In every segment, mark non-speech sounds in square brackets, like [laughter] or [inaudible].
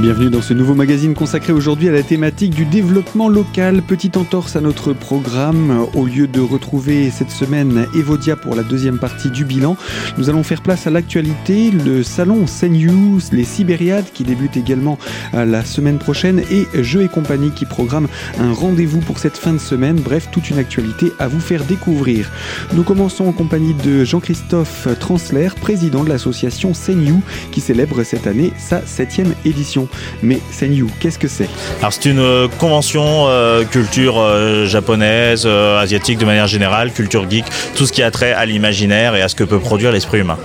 Bienvenue dans ce nouveau magazine consacré aujourd'hui à la thématique du développement local. Petite entorse à notre programme. Au lieu de retrouver cette semaine Evodia pour la deuxième partie du bilan, nous allons faire place à l'actualité. Le salon Senyu, les Sibériades qui débute également la semaine prochaine et Jeux et compagnie qui programme un rendez-vous pour cette fin de semaine. Bref, toute une actualité à vous faire découvrir. Nous commençons en compagnie de Jean-Christophe Transler, président de l'association Senyu qui célèbre cette année sa septième édition. Mais Senyu, qu'est-ce que c'est? Alors c'est une euh, convention euh, culture euh, japonaise, asiatique de manière générale, culture geek, tout ce qui a trait à l'imaginaire et à ce que peut produire l'esprit humain.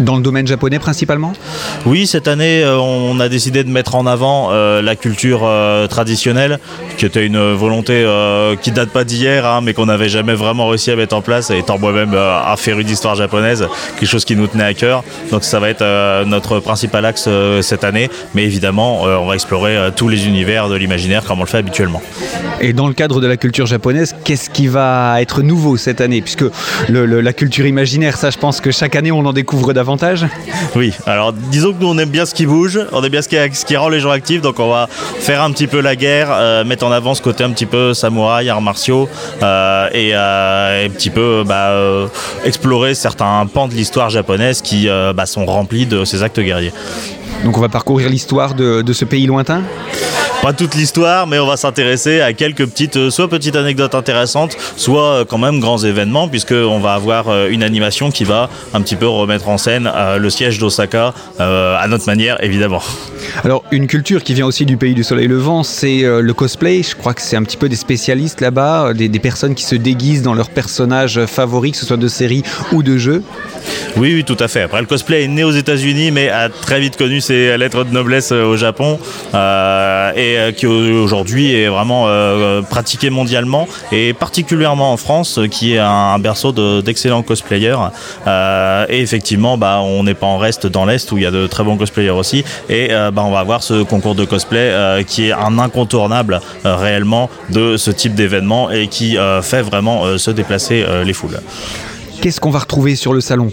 Dans le domaine japonais principalement? Oui, cette année on a décidé de mettre en avant la culture traditionnelle, qui était une volonté qui date pas d'hier, hein, mais qu'on n'avait jamais vraiment réussi à mettre en place, étant moi-même affairé d'histoire japonaise, quelque chose qui nous tenait à cœur. Donc ça va être notre principal axe cette année, mais évidemment euh, on va explorer euh, tous les univers de l'imaginaire comme on le fait habituellement. Et dans le cadre de la culture japonaise, qu'est-ce qui va être nouveau cette année? Puisque la culture imaginaire, ça je pense que chaque année on en découvre davantage. Oui, alors disons que nous on aime bien ce qui bouge, on aime bien ce qui, ce qui rend les gens actifs, donc on va faire un petit peu la guerre, euh, mettre en avant ce côté un petit peu samouraï, arts martiaux, et, un petit peu bah, explorer certains pans de l'histoire japonaise qui bah, sont remplis de ces actes guerriers. Donc on va parcourir l'histoire de, ce pays lointain? Pas toute l'histoire, mais on va s'intéresser à quelques petites, euh, soit petites anecdotes intéressantes, soit euh, quand même grands événements, puisqu'on va avoir euh, une animation qui va un petit peu remettre en scène le siège d'Osaka, à notre manière évidemment. Alors une culture qui vient aussi du pays du soleil levant, c'est le cosplay. Je crois que c'est un petit peu des spécialistes là-bas, des, des, personnes qui se déguisent dans leurs personnages favoris, que ce soit de séries ou de jeux. Oui, oui, tout à fait. Après, le cosplay est né aux États-Unis, mais a très vite connu ses lettres de noblesse au Japon euh, et euh, qui aujourd'hui est vraiment pratiqué mondialement et particulièrement en France, qui est un, berceau d'excellents cosplayers. et effectivement, bah, on n'est pas en reste dans l'Est où il y a de très bons cosplayers aussi. Et bah, on va avoir ce concours de cosplay qui est un incontournable réellement de ce type d'événement et qui fait vraiment se déplacer les foules. Qu'est-ce qu'on va retrouver sur le salon?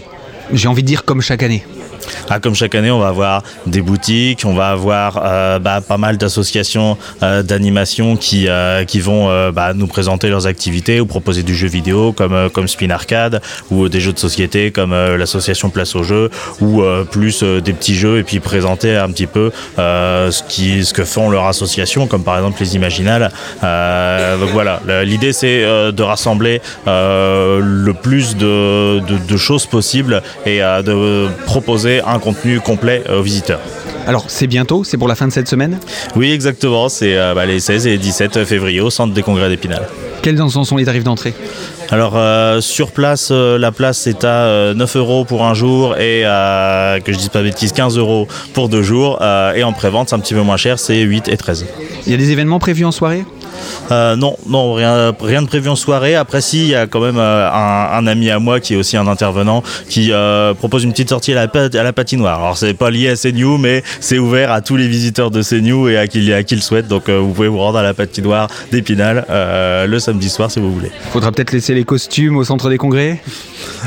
J'ai envie de dire comme chaque année. Ah, comme chaque année, on va avoir des boutiques, on va avoir euh, bah, pas mal d'associations euh, d'animation qui, euh, qui vont bah, nous présenter leurs activités ou proposer du jeu vidéo comme, comme Spin Arcade ou des jeux de société comme l'association Place au jeu ou plus des petits jeux et puis présenter un petit peu ce, qui, ce que font leurs associations comme par exemple les Imaginales. donc voilà, l'idée c'est de rassembler le plus de, de choses possibles et de proposer un contenu complet aux visiteurs. Alors c'est bientôt, c'est pour la fin de cette semaine? Oui exactement, c'est euh, bah, les 16 et 17 février au centre des congrès d'Épinal. Quels en sont les tarifs d'entrée? Alors euh, sur place, euh, la place est à 9 euros pour un jour et que je dise pas bêtises, 15 euros pour deux jours. et en pré-vente, c'est un petit peu moins cher, c'est 8 et 13. Il y a des événements prévus en soirée? Euh, non, non, rien, rien de prévu en soirée. Après, si, il y a quand même euh, un, ami à moi qui est aussi un intervenant qui euh, propose une petite sortie à la, à la patinoire. Alors, c'est pas lié à CNU, mais c'est ouvert à tous les visiteurs de CNU et à qui, à qui le souhaite. Donc, vous pouvez vous rendre à la patinoire d'Épinal le samedi soir si vous voulez. Faudra peut-être laisser les costumes au centre des congrès?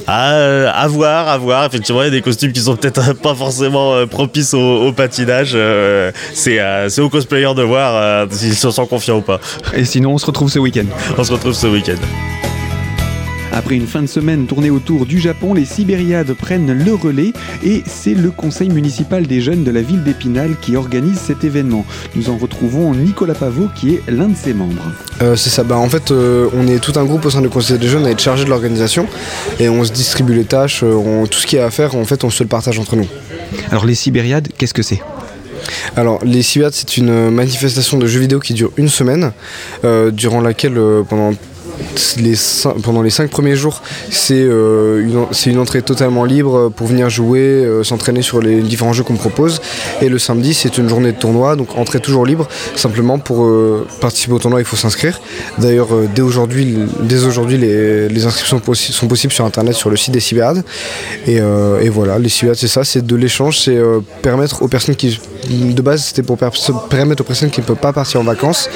À, voir, à voir. Effectivement, il y a des costumes qui sont peut-être pas forcément propices au, patinage. c'est aux cosplayers de voir s'ils se sentent confiants ou pas. Et sinon, on se retrouve ce week-end. On se retrouve ce week-end. Après une fin de semaine tournée autour du Japon, les Sibériades prennent le relais et c'est le conseil municipal des jeunes de la ville d'Épinal qui organise cet événement. Nous en retrouvons Nicolas Pavot qui est l'un de ses membres. Euh, c'est ça, bah, en fait euh, on est tout un groupe au sein du conseil des jeunes à être chargé de l'organisation et on se distribue les tâches, euh, tout ce qu'il y a à faire en fait on se le partage entre nous. Alors les Sibériades, qu'est-ce que c'est? Alors, les Civiades, c'est une manifestation de jeux vidéo qui dure une semaine, euh, durant laquelle, euh, pendant pendant les cinq premiers jours, c'est euh, une, entrée totalement libre pour venir jouer, euh, s'entraîner sur les différents jeux qu'on propose. Et le samedi, c'est une journée de tournoi, donc entrée toujours libre. Simplement pour euh, participer au tournoi, il faut s'inscrire. D'ailleurs, dès aujourd'hui, dès aujourd'hui, les, les inscriptions sont possibles sur internet sur le site des Cyberades. Et, et, voilà, les Cyberades, c'est ça, c'est de l'échange, c'est permettre aux personnes qui, de base, c'était pour permettre aux personnes qui ne peuvent pas partir en vacances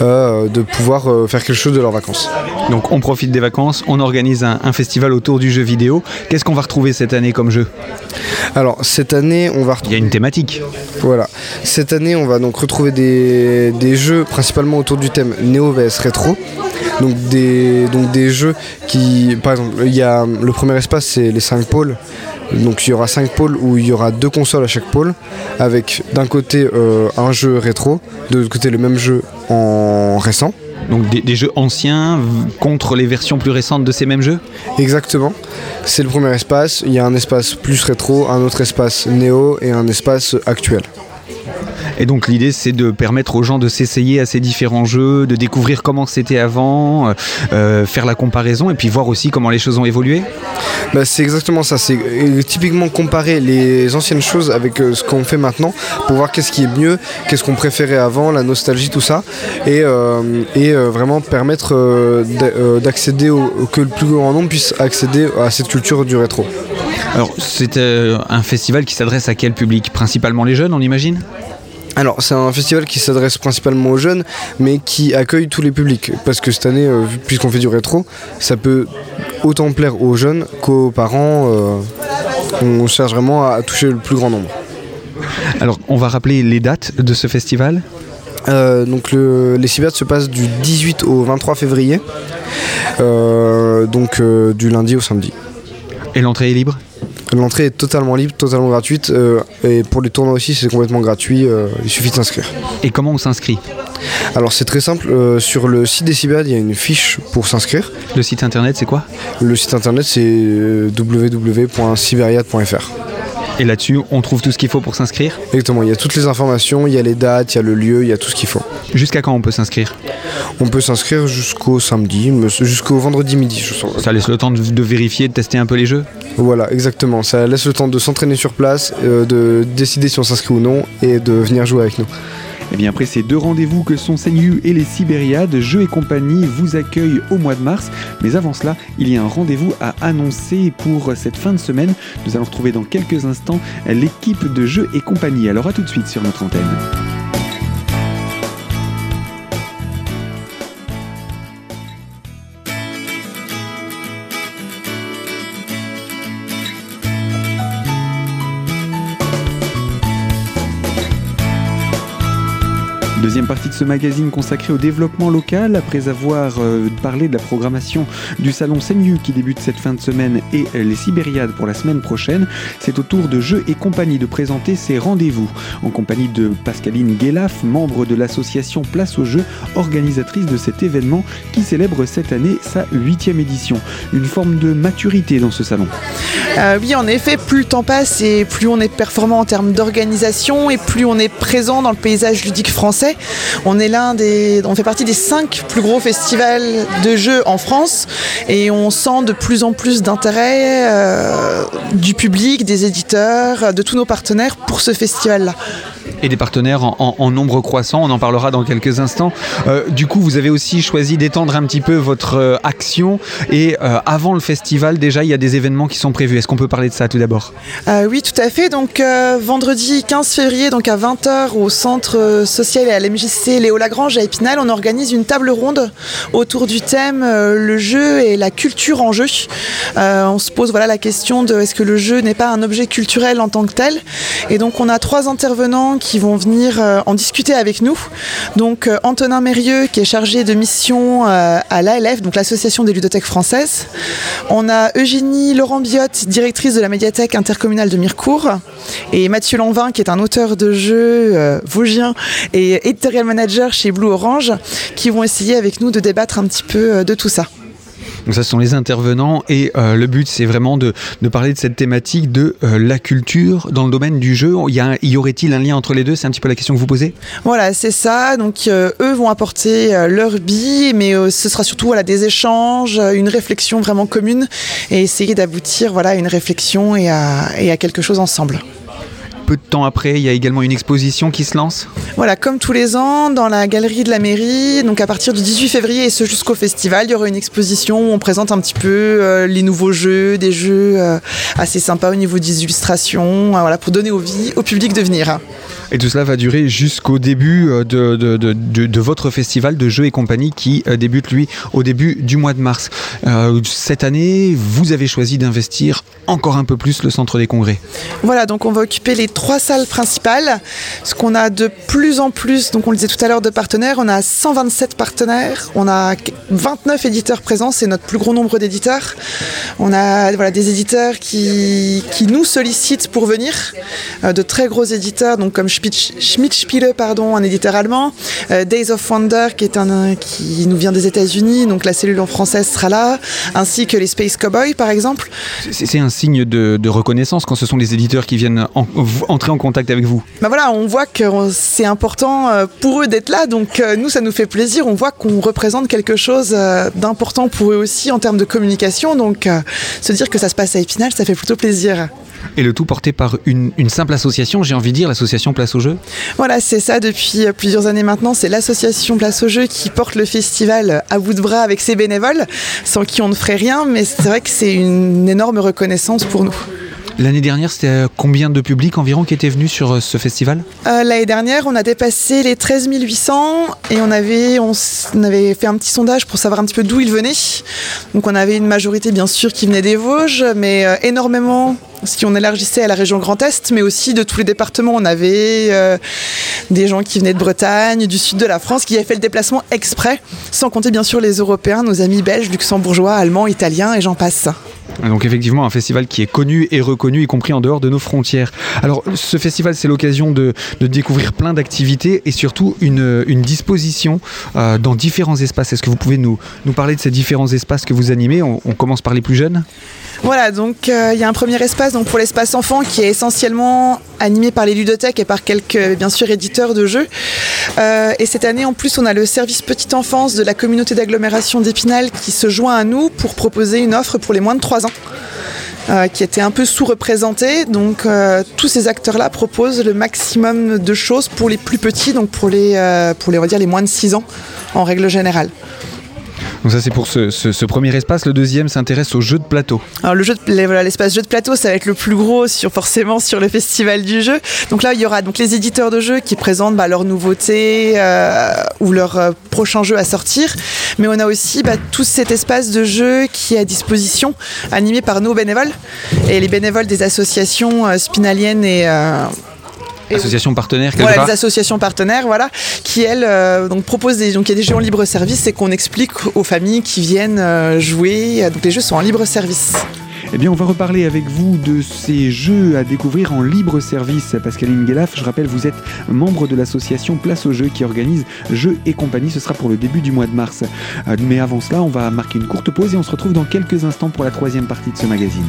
de pouvoir faire quelque chose de leurs vacances. Donc on profite des vacances, on organise un, un festival autour du jeu vidéo. Qu'est-ce qu'on va retrouver cette année comme jeu? Alors cette année, on va Il y a retrouver. une thématique. Voilà. Cette année, on va donc retrouver des, des jeux principalement autour du thème Néo vs rétro. Donc des, donc des jeux qui, par exemple, il y a le premier espace, c'est les 5 pôles. Donc il y aura 5 pôles où il y aura deux consoles à chaque pôle, avec d'un côté euh, un jeu rétro, de l'autre côté le même jeu en récent. Donc des, jeux anciens contre les versions plus récentes de ces mêmes jeux? Exactement. C'est le premier espace. Il y a un espace plus rétro, un autre espace néo et un espace actuel. Et donc l'idée c'est de permettre aux gens de s'essayer à ces différents jeux, de découvrir comment c'était avant, euh, euh, faire la comparaison et puis voir aussi comment les choses ont évolué. Bah, c'est exactement ça. C'est euh, typiquement comparer les anciennes choses avec euh, ce qu'on fait maintenant pour voir qu'est-ce qui est mieux, qu'est-ce qu'on préférait avant, la nostalgie, tout ça, et, euh, et vraiment permettre d'a- d'accéder au, que le plus grand nombre puisse accéder à cette culture du rétro. Alors c'est un festival qui s'adresse à quel public? Principalement les jeunes on imagine? Alors, c'est un festival qui s'adresse principalement aux jeunes, mais qui accueille tous les publics. Parce que cette année, euh, puisqu'on fait du rétro, ça peut autant plaire aux jeunes qu'aux parents. euh, on cherche vraiment à toucher le plus grand nombre. Alors on va rappeler les dates de ce festival? Euh, donc le- les Civiades se passent du 18 au 23 février, donc du lundi au samedi. Et l'entrée est libre? L'entrée est totalement libre, totalement gratuite, euh, et pour les tournois aussi c'est complètement gratuit, euh, il suffit de s'inscrire. Et comment on s'inscrit? Alors c'est très simple, euh, sur le site des Civiades il y a une fiche pour s'inscrire. Le site internet c'est quoi? Le site internet c'est www.siberiade.fr. Et là-dessus on trouve tout ce qu'il faut pour s'inscrire? Exactement, il y a toutes les informations, il y a les dates, il y a le lieu, il y a tout ce qu'il faut. Jusqu'à quand on peut s'inscrire? On peut s'inscrire jusqu'au samedi, me- jusqu'au vendredi midi, je sens. Ça laisse le temps de, de vérifier, de tester un peu les jeux? Voilà, exactement. Ça laisse le temps de s'entraîner sur place, euh, de décider si on s'inscrit ou non et de venir jouer avec nous. Et bien après ces deux rendez-vous que sont Senyu et les Sibériades, Jeux et compagnie vous accueillent au mois de mars. Mais avant cela, il y a un rendez-vous à annoncer pour cette fin de semaine. Nous allons retrouver dans quelques instants l'équipe de Jeux et compagnie. Alors à tout de suite sur notre antenne. Partie de ce magazine consacré au développement local. Après avoir euh, parlé de la programmation du salon Senyu qui débute cette fin de semaine et euh, les Sibériades pour la semaine prochaine, c'est au tour de Jeux et compagnie de présenter ces rendez-vous. En compagnie de Pascaline Guélaf, membre de l'association Place aux Jeux, organisatrice de cet événement qui célèbre cette année sa huitième édition. Une forme de maturité dans ce salon. Euh, oui, en effet, plus le temps passe et plus on est performant en termes d'organisation et plus on est présent dans le paysage ludique français. On fait partie des cinq plus gros festivals de jeux en France et on sent de plus en plus d'intérêt euh, du public, des éditeurs, de tous nos partenaires pour ce festival-là. Et des partenaires en, nombre croissant. On en parlera dans quelques instants. Euh, du coup, vous avez aussi choisi d'étendre un petit peu votre euh, action. Et euh, avant le festival, déjà, il y a des événements qui sont prévus. Est-ce qu'on peut parler de ça tout d'abord? Oui, tout à fait. Donc vendredi 15 février, donc à 20h au centre social et à l'MJC Léo Lagrange à Épinal, on organise une table ronde autour du thème le jeu et la culture en jeu. On se pose voilà la question de est-ce que le jeu n'est pas un objet culturel en tant que tel? Et donc on a trois intervenants qui vont venir euh, en discuter avec nous. Donc euh, Antonin Mérieux qui est chargé de mission euh, à l'ALF, donc l'association des ludothèques françaises. On a Eugénie Laurent Biotte, directrice de la médiathèque intercommunale de Mirecourt, et Mathieu Lanvin, qui est un auteur de jeux vosgien et editorial manager chez Blue Orange, qui vont essayer avec nous de débattre un petit peu de tout ça. Donc ça, ce sont les intervenants. Et euh, le but, c'est vraiment de, de parler de cette thématique de euh, la culture dans le domaine du jeu. Il y, aurait-il un lien entre les deux? C'est un petit peu la question que vous posez? Voilà, c'est ça. Donc euh, eux vont apporter leur billes, mais ce sera surtout voilà, des échanges, une réflexion vraiment commune, et essayer d'aboutir voilà, à une réflexion et à, et à quelque chose ensemble. Peu de temps après, il y a également une exposition qui se lance. Voilà, comme tous les ans, dans la galerie de la mairie, donc à partir du 18 février et ce jusqu'au festival, il y aura une exposition où on présente un petit peu euh, les nouveaux jeux, des jeux euh, assez sympas au niveau des illustrations, euh, voilà, pour donner envie au public de venir. Et tout cela va durer jusqu'au début de, de, de, de, votre festival de jeux et compagnie qui débute lui au début du mois de mars. Euh, cette année, vous avez choisi d'investir encore un peu plus le centre des congrès. Voilà, donc on va occuper les trois salles principales. Ce qu'on a de plus en plus, donc on le disait tout à l'heure, de partenaires. On a 127 partenaires, on a 29 éditeurs présents, c'est notre plus gros nombre d'éditeurs. On a des éditeurs qui, nous sollicitent pour venir, de très gros éditeurs, donc comme Schmidt-Spiele, pardon, un éditeur allemand, euh, Days of Wonder, qui, est un, qui nous vient des États-Unis, donc la cellule en française sera là, ainsi que les Space Cowboys, par exemple. C'est un signe de, reconnaissance quand ce sont les éditeurs qui viennent entrer en contact avec vous. Ben voilà, on voit que c'est important euh, pour eux d'être là, donc euh, nous, ça nous fait plaisir. On voit qu'on représente quelque chose d'important pour eux aussi en termes de communication, donc se dire que ça se passe à Épinal, ça fait plutôt plaisir. Et le tout porté par une, simple association, j'ai envie de dire, l'association Place au Jeu Voilà, c'est ça depuis euh, plusieurs années maintenant. C'est l'association Place au Jeu qui porte le festival à bout de bras avec ses bénévoles, sans qui on ne ferait rien, mais c'est vrai que c'est une énorme reconnaissance pour nous. L'année dernière, c'était euh, combien de publics environ qui étaient venus sur euh, ce festival? L'année dernière, on a dépassé les 13 800 et on avait, on, avait fait un petit sondage pour savoir un petit peu d'où ils venaient. Donc on avait une majorité bien sûr qui venait des Vosges, mais énormément si on élargissait à la région Grand Est, mais aussi de tous les départements. On avait euh, des gens qui venaient de Bretagne, du sud de la France, qui avaient fait le déplacement exprès, sans compter bien sûr les Européens, nos amis belges, luxembourgeois, allemands, italiens, et j'en passe. Donc effectivement un festival qui est connu et reconnu, y compris en dehors de nos frontières. Alors ce festival c'est l'occasion de, découvrir plein d'activités et surtout une, disposition euh, dans différents espaces. Est-ce que vous pouvez nous, parler de ces différents espaces que vous animez? On, commence par les plus jeunes Voilà, donc euh, il y a un premier espace donc, pour l'espace enfant qui est essentiellement animé par les ludothèques et par quelques bien sûr éditeurs de jeux. Euh, et cette année en plus on a le service petite enfance de la communauté d'agglomération d'Épinal qui se joint à nous pour proposer une offre pour les moins de 3 ans euh, qui était un peu sous-représenté. Donc euh, tous ces acteurs-là proposent le maximum de choses pour les plus petits, donc pour les, euh, les moins de 6 ans en règle générale. Donc ça c'est pour ce, premier espace. Le deuxième s'intéresse au jeu de plateau. Alors le jeu l'espace jeu de plateau, ça va être le plus gros sur forcément sur le festival du jeu. Donc là il y aura donc les éditeurs de jeux qui présentent bah, leurs nouveautés euh, ou leurs euh, prochains jeux à sortir. Mais on a aussi bah, tout cet espace de jeu qui est à disposition, animé par nos bénévoles et les bénévoles des associations euh, spinaliennes et associations partenaires voilà, des associations partenaires voilà qui elles euh, donc proposent des donc il y a des jeux en libre service et qu'on explique aux familles qui viennent euh, jouer donc les jeux sont en libre service eh bien, on va reparler avec vous de ces jeux à découvrir en libre service. Pascaline Guelaf, je rappelle, vous êtes membre de l'association Place aux Jeux qui organise Jeux et compagnie. Ce sera pour le début du mois de mars. Euh, mais avant cela, on va marquer une courte pause et on se retrouve dans quelques instants pour la troisième partie de ce magazine.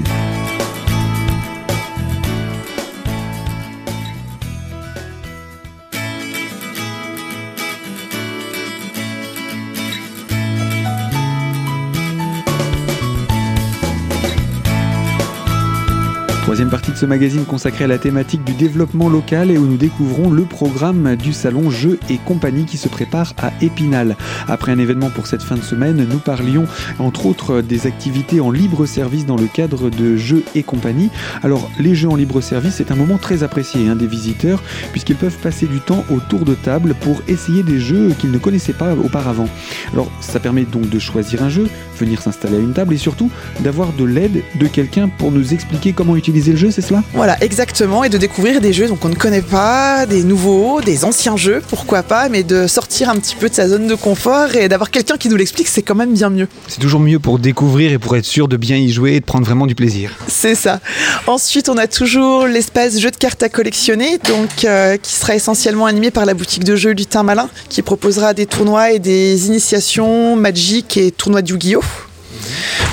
Troisième partie de ce magazine consacré à la thématique du développement local et où nous découvrons le programme du salon Jeux et compagnie qui se prépare à Épinal. Après un événement pour cette fin de semaine, nous parlions entre autres des activités en libre service dans le cadre de Jeux et compagnie. Alors les jeux en libre service, c'est un moment très apprécié hein, des visiteurs puisqu'ils peuvent passer du temps autour de table pour essayer des jeux qu'ils ne connaissaient pas auparavant. Alors ça permet donc de choisir un jeu, venir s'installer à une table et surtout d'avoir de l'aide de quelqu'un pour nous expliquer comment utiliser le jeu, c'est cela? Voilà, exactement, et de découvrir des jeux qu'on ne connaît pas, des nouveaux, des anciens jeux, pourquoi pas, mais de sortir un petit peu de sa zone de confort et d'avoir quelqu'un qui nous l'explique, c'est quand même bien mieux. C'est toujours mieux pour découvrir et pour être sûr de bien y jouer et de prendre vraiment du plaisir. C'est ça. Ensuite, on a toujours l'espace jeu de cartes à collectionner, donc euh, qui sera essentiellement animé par la boutique de jeux Lutin Malin, qui proposera des tournois et des initiations magiques et tournois de Yu-Gi-Oh!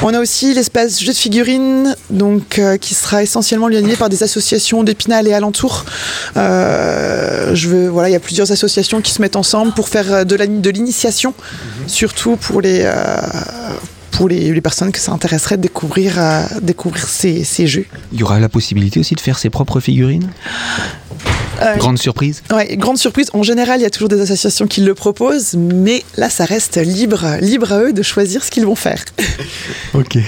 On a aussi l'espace jeu de figurines, donc, euh, qui sera essentiellement animé par des associations d'Épinal et alentours. Euh, je veux, voilà, il y a plusieurs associations qui se mettent ensemble pour faire euh, de l'initiation, mhm. surtout pour les, pour les, personnes que ça intéresserait de découvrir, découvrir ces, ces jeux. Il y aura la possibilité aussi de faire ses propres figurines? Euh, grande surprise Ouais, grande surprise. En général, il y a toujours des associations qui le proposent, mais là, ça reste libre, libre à eux de choisir ce qu'ils vont faire. [laughs] ok.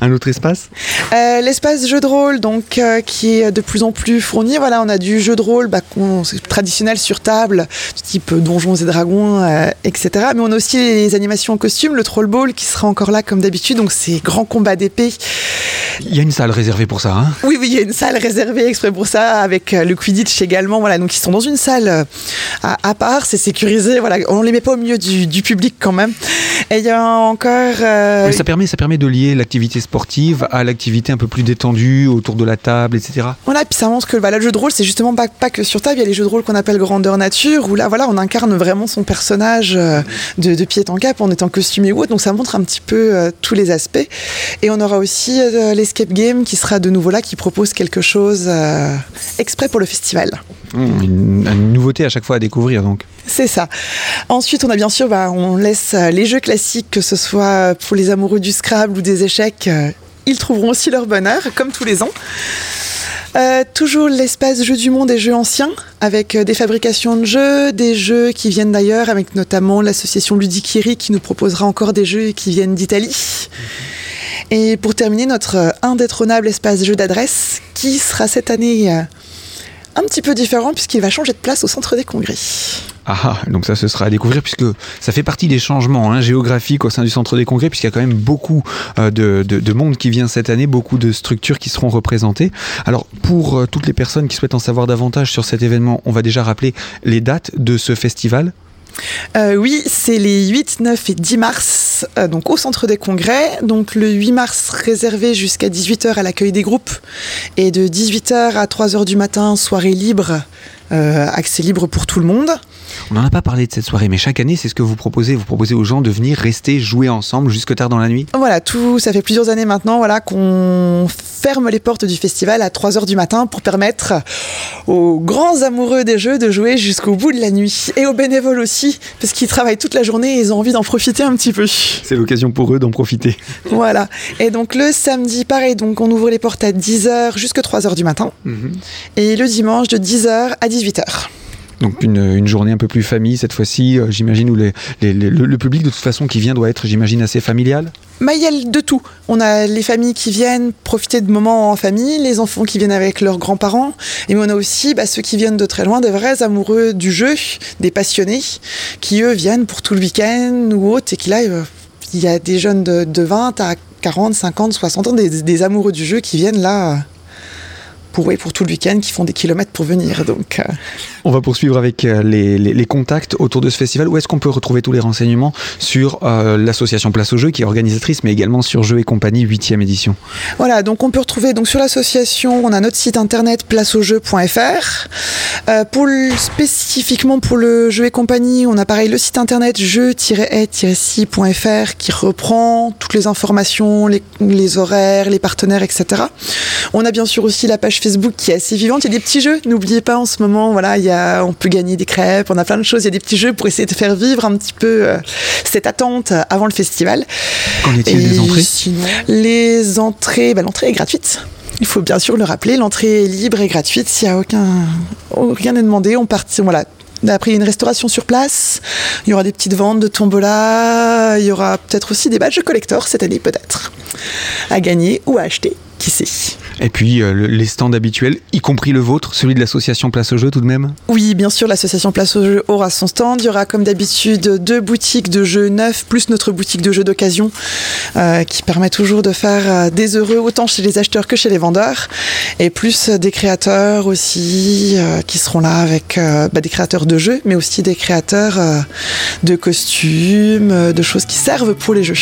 Un autre espace euh, L'espace jeu de rôle, donc, euh, qui est de plus en plus fourni. Voilà, on a du jeu de rôle bah, traditionnel sur table, type Donjons et Dragons, etc. Mais on a aussi les animations en costume, le Troll Ball qui sera encore là comme d'habitude, donc c'est grands combats d'épée. Il y a une salle réservée pour ça, hein? Oui, oui, il y a une salle réservée exprès pour ça, avec le Quidditch également. Voilà, donc ils sont dans une salle euh, à, part, c'est sécurisé. Voilà, on les met pas au milieu du, public quand même. Et il y a encore. Euh, ça permet, ça permet de lier l'activité sportive à l'activité un peu plus détendue autour de la table, etc. Voilà, puis ça montre que bah, le jeu de rôle, c'est justement pas, pas que sur table. Il y a les jeux de rôle qu'on appelle grandeur nature, où là, voilà, on incarne vraiment son personnage euh, de, de, pied en cap en étant costumé ou autre. Donc ça montre un petit peu tous les aspects. Et on aura aussi l'escape game qui sera de nouveau là, qui propose quelque chose exprès pour le festival. Une, nouveauté à chaque fois à découvrir donc. C'est ça. Ensuite, on a bien sûr, bah, on laisse euh, les jeux classiques, que ce soit pour les amoureux du Scrabble ou des échecs, euh, ils trouveront aussi leur bonheur, comme tous les ans. Euh, toujours l'espace jeux du monde et jeux anciens, avec des fabrications de jeux, des jeux qui viennent d'ailleurs, avec notamment l'association Ludikiri qui nous proposera encore des jeux qui viennent d'Italie. Et pour terminer, notre indétrônable espace jeu d'adresse, qui sera cette année un petit peu différent puisqu'il va changer de place au centre des congrès. Ah, ah, donc ça ce sera à découvrir puisque ça fait partie des changements hein, géographiques au sein du centre des congrès puisqu'il y a quand même beaucoup euh, de, monde qui vient cette année, beaucoup de structures qui seront représentées. Alors pour euh, toutes les personnes qui souhaitent en savoir davantage sur cet événement, on va déjà rappeler les dates de ce festival. Euh, oui, c'est les 8, 9 et 10 mars, euh, donc au centre des congrès. Donc le 8 mars réservé jusqu'à 18h à l'accueil des groupes et de 18h à 3h du matin, soirée libre, euh, accès libre pour tout le monde. On n'en a pas parlé de cette soirée, mais chaque année, c'est ce que vous proposez. Vous proposez aux gens de venir rester jouer ensemble jusque tard dans la nuit Voilà, tout, ça fait plusieurs années maintenant voilà, qu'on ferme les portes du festival à 3h du matin pour permettre aux grands amoureux des jeux de jouer jusqu'au bout de la nuit. Et aux bénévoles aussi, parce qu'ils travaillent toute la journée et ils ont envie d'en profiter un petit peu. C'est l'occasion pour eux d'en profiter. Voilà. Et donc le samedi, pareil, donc on ouvre les portes à 10h jusqu'à 3h du matin. Mhm. Et le dimanche de 10h à 18h. Donc une, journée un peu plus famille cette fois-ci, euh, j'imagine, où le, public de toute façon qui vient doit être, j'imagine, assez familial bah, il y a de tout. On a les familles qui viennent profiter de moments en famille, les enfants qui viennent avec leurs grands-parents, et on a aussi bah, ceux qui viennent de très loin, des vrais amoureux du jeu, des passionnés, qui eux viennent pour tout le week-end ou autre, et qui là, euh, il y a des jeunes de, 20 à 40, 50, 60 ans, des amoureux du jeu qui viennent là pour, pour tout le week-end, qui font des kilomètres pour venir. Donc, euh. On va poursuivre avec euh, les, contacts autour de ce festival. Où est-ce qu'on peut retrouver tous les renseignements sur euh, l'association Place au Jeu, qui est organisatrice, mais également sur Jeux et compagnie 8e édition? Voilà, donc on peut retrouver donc sur l'association, on a notre site internet placeaujeu.fr. pour spécifiquement pour le Jeu et compagnie, on a pareil le site internet jeu-et-si.fr qui reprend toutes les informations, les, les horaires, les partenaires, etc. On a bien sûr aussi la page Facebook qui est assez vivante. Il y a des petits jeux. N'oubliez pas en ce moment, voilà, il y a, on peut gagner des crêpes, on a plein de choses. Il y a des petits jeux pour essayer de faire vivre un petit peu euh, cette attente avant le festival. Qu'en est-il des entrées Les entrées, ben, l'entrée est gratuite. Il faut bien sûr le rappeler, l'entrée est libre et gratuite. S'il n'y a aucun, rien n'est demandé, on part, voilà, après, une restauration sur place. Il y aura des petites ventes de tombola. Il y aura peut-être aussi des badges collector cette année, peut-être. À gagner ou à acheter. Qui et puis euh, les stands habituels, y compris le vôtre, celui de l'association Place au Jeu tout de même Oui, bien sûr, l'association Place au Jeu aura son stand. Il y aura comme d'habitude deux boutiques de jeux neufs, plus notre boutique de jeux d'occasion, euh, qui permet toujours de faire euh, des heureux autant chez les acheteurs que chez les vendeurs. Et plus des créateurs aussi, qui seront là avec bah, des créateurs de jeux, mais aussi des créateurs de costumes, de choses qui servent pour les jeux.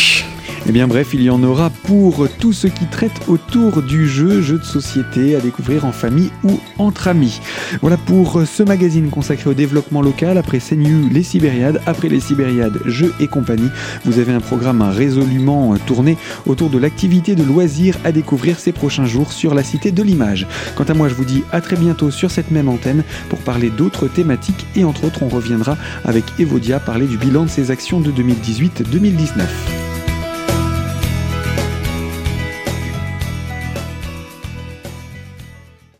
Et eh bien bref, il y en aura pour tous ceux qui traitent autour du jeu, jeu de société à découvrir en famille ou entre amis. Voilà pour ce magazine consacré au développement local. Après CNU, les Sibériades, après les Sibériades, jeux et compagnie. Vous avez un programme résolument tourné autour de l'activité de loisirs à découvrir ces prochains jours sur la Cité de l'Image. Quant à moi, je vous dis à très bientôt sur cette même antenne pour parler d'autres thématiques et entre autres, on reviendra avec Evodia parler du bilan de ses actions de 2018-2019.